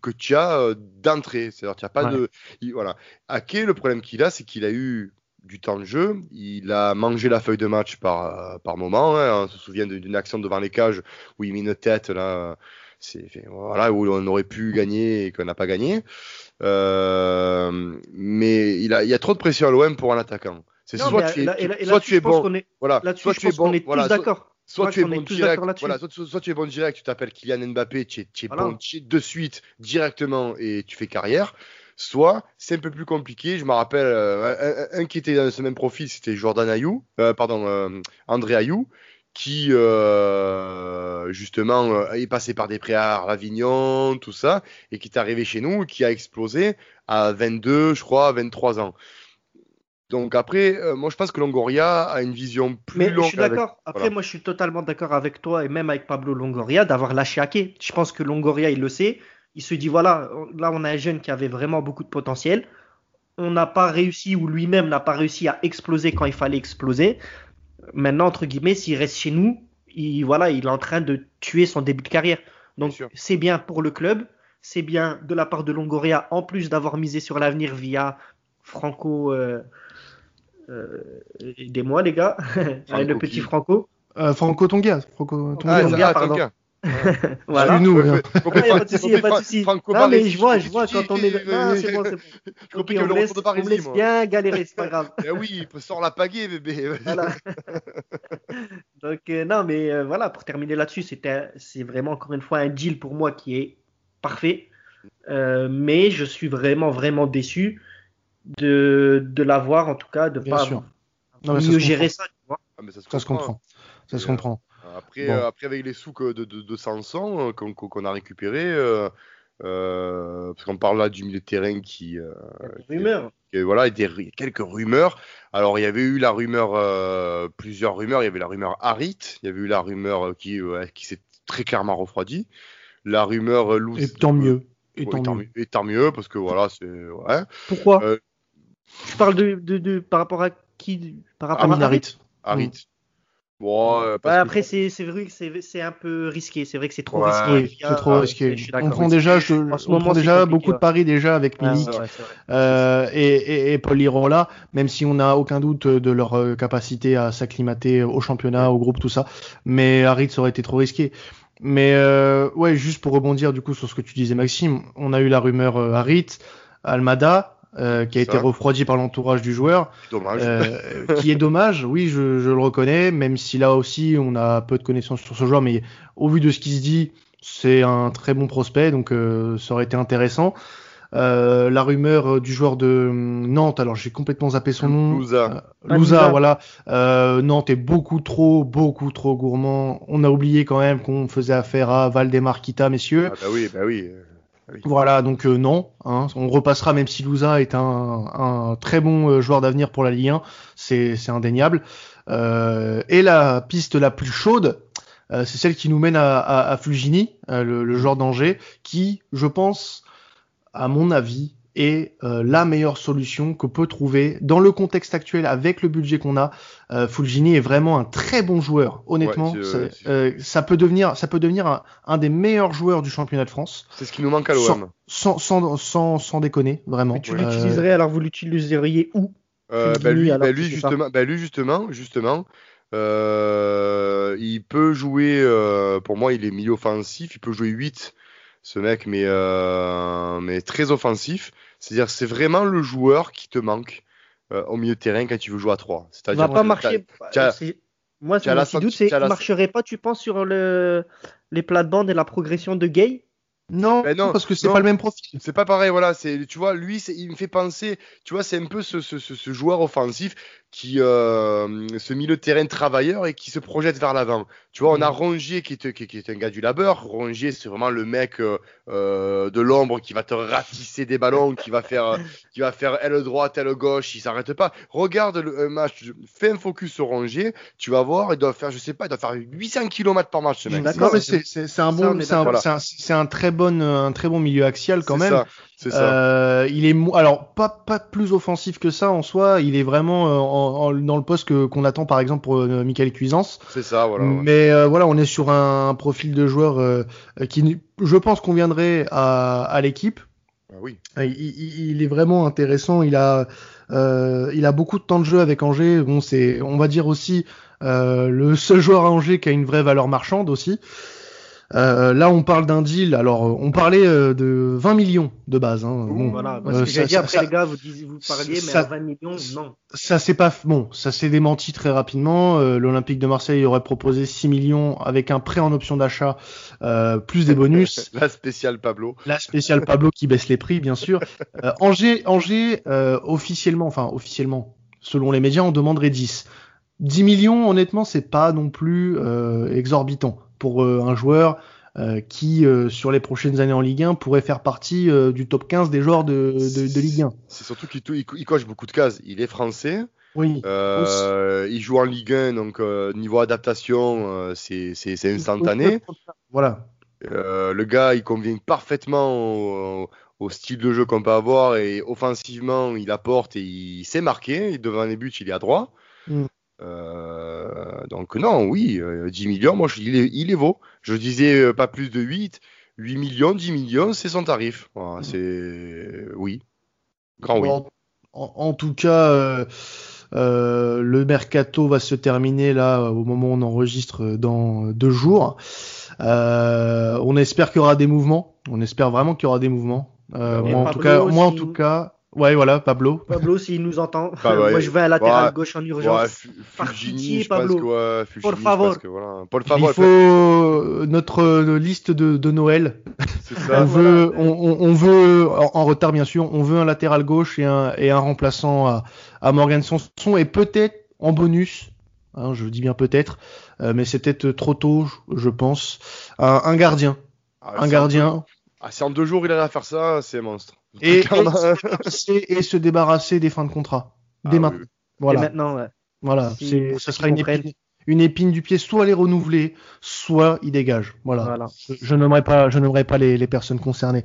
que tu as euh, d'entrée. C'est-à-dire tu as pas de. voilà. Ake, le problème qu'il a, c'est qu'il a eu du temps de jeu. Il a mangé la feuille de match par, euh, par moment. Hein. On se souvient d'une action devant les cages où il met une tête là. Voilà où on aurait pu gagner et qu'on n'a pas gagné. Euh, mais il, a, il y a trop de pression à l'OM pour un attaquant. C'est soit, tu es, soit tu es bon, voilà, soit tu es bon, voilà, d'accord. Soit, tu es bon direct, voilà, soit, tu es bon direct, tu t'appelles Kylian Mbappé, tu es, bon de suite directement et tu fais carrière. Soit c'est un peu plus compliqué. Je me rappelle euh, un, qui était dans ce même profil, c'était Jordan Ayou, euh, pardon, André Ayou, qui euh, justement euh, est passé par des prêts à Avignon, tout ça, et qui est arrivé chez nous, qui a explosé à 22, je crois, 23 ans. Donc après, euh, moi je pense que Longoria a une vision plus Mais longue. Je suis d'accord. Après, moi je suis totalement d'accord avec toi et même avec Pablo Longoria d'avoir lâché Ake. Je pense que Longoria il le sait. Il se dit voilà, là on a un jeune qui avait vraiment beaucoup de potentiel. On n'a pas réussi ou lui-même n'a pas réussi à exploser quand il fallait exploser. Maintenant, entre guillemets, s'il reste chez nous, il, voilà, il est en train de tuer son début de carrière. Donc, c'est bien pour le club, c'est bien de la part de Longoria, en plus d'avoir misé sur l'avenir via Franco. Euh, euh, aidez-moi, les gars, le petit Franco. Euh, Franco Tonga. Franco Tonga, ah, pardon. voilà. Nous, il n'y a pas de souci, il a pas de souci. Non, mais je vois, je vois, quand on est. Non, c'est bon, c'est bon. Je okay, on, laisse, on laisse bien galérer, c'est pas grave. eh oui, il peut sort la pagaie, bébé. voilà. Donc, euh, non, mais euh, voilà, pour terminer là-dessus, c'est vraiment encore une fois un deal pour moi qui est parfait. Euh, mais je suis vraiment, vraiment déçu de, de l'avoir, en tout cas, de ne pas sûr. Non, mieux gérer ça. Tu vois. Ah, mais ça se, ça se comprend. Ça se comprend. Après, après avec les sous de, de, de Sanson qu'on a récupéré, parce qu'on parle là du milieu de terrain qui. rumeurs. voilà, il y a quelques rumeurs. Alors, il y avait eu la rumeur, plusieurs rumeurs. Il y avait la rumeur Harit, il y avait eu la rumeur qui, qui s'est très clairement refroidie. La rumeur Lous. Et tant mieux. Et, tant, mieux. et tant mieux, parce que voilà, c'est. Ouais. Pourquoi? Tu parles de, de, de, par rapport à qui? Par rapport à Harit? Harit. Bon, euh, après, c'est vrai que c'est un peu risqué. C'est vrai que c'est trop risqué. c'est trop risqué. on prend déjà, je, on prend déjà beaucoup de paris déjà avec Milik euh, et, et, Paul Lirola, même si on n'a aucun doute de leur euh, capacité à s'acclimater au championnat, au groupe, tout ça. Mais Harit, ça aurait été trop risqué. Mais euh, ouais, juste pour rebondir du coup sur ce que tu disais, Maxime, on a eu la rumeur Harit, Almada, euh, qui a été refroidi par l'entourage du joueur. Dommage. Euh, qui est dommage, oui, je, je, le reconnais, même si là aussi on a peu de connaissances sur ce joueur, mais au vu de ce qui se dit, c'est un très bon prospect, donc euh, ça aurait été intéressant. Euh, la rumeur du joueur de Nantes, alors j'ai complètement zappé son nom. Louza. Louza, voilà. Nantes est beaucoup trop, beaucoup trop gourmand. On a oublié quand même qu'on faisait affaire à Valdemar Kita, messieurs. Ah bah oui, bah oui. Voilà, donc euh, non, hein, on repassera même si Louza est un, très bon euh, joueur d'avenir pour la Ligue 1, c'est indéniable. Euh, et la piste la plus chaude, c'est celle qui nous mène à, à, le, le, joueur d'Angers, qui, je pense, à mon avis, est euh, la meilleure solution que peut trouver dans le contexte actuel avec le budget qu'on a. Euh, Fulgini est vraiment un très bon joueur. Honnêtement, euh, ça, peut devenir, ça peut devenir un, des meilleurs joueurs du championnat de France. C'est ce qui nous manque à l'OM. Sans, sans, sans, sans, déconner, vraiment. tu l'utiliserais alors vous l'utiliseriez où? Bah lui, bah lui, justement, bah lui, justement, justement, il peut jouer. pour moi, il est milieu offensif. Il peut jouer 8 ce mec, mais, euh, mais très offensif. C'est-à-dire, c'est vraiment le joueur qui te manque euh, au milieu de terrain quand tu veux jouer à 3. C'est-à-dire, va pas marcher. Moi, mon petit doute, c'est marcherait pas, tu penses, sur le, les plates-bandes et la progression de Gay? Non, ben non, parce que c'est pas le même profil. C'est pas pareil, voilà. C'est, tu vois, lui, il me fait penser, tu vois, c'est un peu ce, ce, ce, joueur offensif qui euh, se mit le terrain travailleur et qui se projette vers l'avant. Tu vois, on a mm. Rongier qui est, qui, est un gars du labeur. Rongier, c'est vraiment le mec euh, euh, de l'ombre qui va te ratisser des ballons, qui va faire, qui va faire elle droite, elle gauche, il s'arrête pas. Regarde le match, fais un focus sur Rongier, tu vas voir, il doit faire, je sais pas, il doit faire 800 km par match, ce mec. D'accord, mais c'est un bon, c'est un, un, très bon, un très bon milieu axial quand même. Ça. Euh, il est alors pas pas plus offensif que ça en soi. Il est vraiment euh, en, dans le poste que qu'on attend par exemple pour euh, Michael Cuisance. C'est ça, voilà. Mais voilà, on est sur un, profil de joueur qui, je pense, conviendrait à, à l'équipe. Ah oui. Il, il, est vraiment intéressant. Il a il a beaucoup de temps de jeu avec Angers. Bon, c'est on va dire aussi le seul joueur à Angers qui a une vraie valeur marchande aussi. Euh, là, on parle d'un deal. Alors, on parlait euh, de 20 millions de base. Hein. Bon, voilà. Euh, que j'ai dit après, les gars, vous, vous parliez, mais à 20 millions, non. Ça c'est pas bon. Ça s'est démenti très rapidement. L'Olympique de Marseille aurait proposé 6 millions avec un prêt en option d'achat plus des bonus. La spéciale Pablo. La spéciale Pablo qui baisse les prix, bien sûr. Angers, Angers, officiellement, enfin officiellement, selon les médias, on demanderait 10. 10 millions, honnêtement, c'est pas non plus exorbitant pour euh, un joueur euh, qui, euh, sur les prochaines années en Ligue 1, pourrait faire partie du top 15 des joueurs de, de, Ligue 1. C'est surtout qu'il il, coche beaucoup de cases. Il est français. Oui. il joue en Ligue 1, donc niveau adaptation, c'est instantané. Voilà. le gars, il convient parfaitement au, style de jeu qu'on peut avoir et offensivement, il apporte et il sait marquer. Devant les buts, il est à droit. Mm. Euh, donc non, oui, 10 euh, millions, moi, il, est, il est vaut. Je disais euh, pas plus de 8. 8 millions, 10 millions, c'est son tarif. Voilà, c'est oui. Grand oui. En, tout cas, le mercato va se terminer là au moment où on enregistre dans deux jours. on espère qu'il y aura des mouvements. On espère vraiment qu'il y aura des mouvements. moi, en tout cas, moi, en tout cas, Ouais, voilà, Pablo. Pablo, s'il nous entend. Bah Moi, je vais à latéral gauche en urgence. Ouais, Fulgini, Pablo. Que, ouais, Por favor. Que, voilà. Por favor. Il faut euh, notre euh, liste de, de Noël. Ça. on veut, on, on, veut en, retard bien sûr, on veut un latéral gauche et un, et un remplaçant à, à Morgan Sanson et peut-être en bonus Hein, je dis bien peut-être, mais c'est peut-être trop tôt, je pense. Un, gardien. Ah, un gardien. Ah, si en deux jours il à faire ça, c'est monstre. Et, et, se débarrasser des fins de contrat. Dès ah maintenant. Voilà. maintenant, ouais. Voilà, ce sera une épine, une épine, du pied, soit les renouveler, soit il dégage. Voilà. Je, n'aimerais pas, je n'aimerais pas les, les, personnes concernées,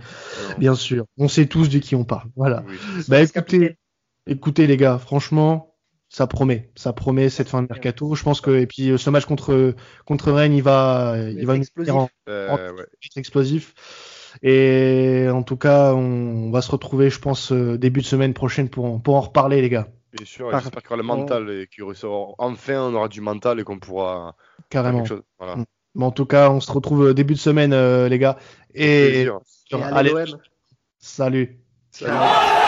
bien sûr. On sait tous de qui on parle. Voilà. bah écoutez, écoutez les gars, franchement, ça promet, ça promet cette fin de mercato. Je pense que et puis euh, ce match contre contre Rennes, il va, il va nous explosif. Euh, explosif. Et en tout cas, on, va se retrouver, je pense, euh, début de semaine prochaine pour, pour en reparler, les gars. Bien sûr, j'espère qu'il y aura le mental et qu'il ressort. Enfin, on aura du mental et qu'on pourra. Carrément. Voilà. Mm. Mais en tout cas, on se retrouve début de semaine, les gars. Et, et allez, salut. Salut.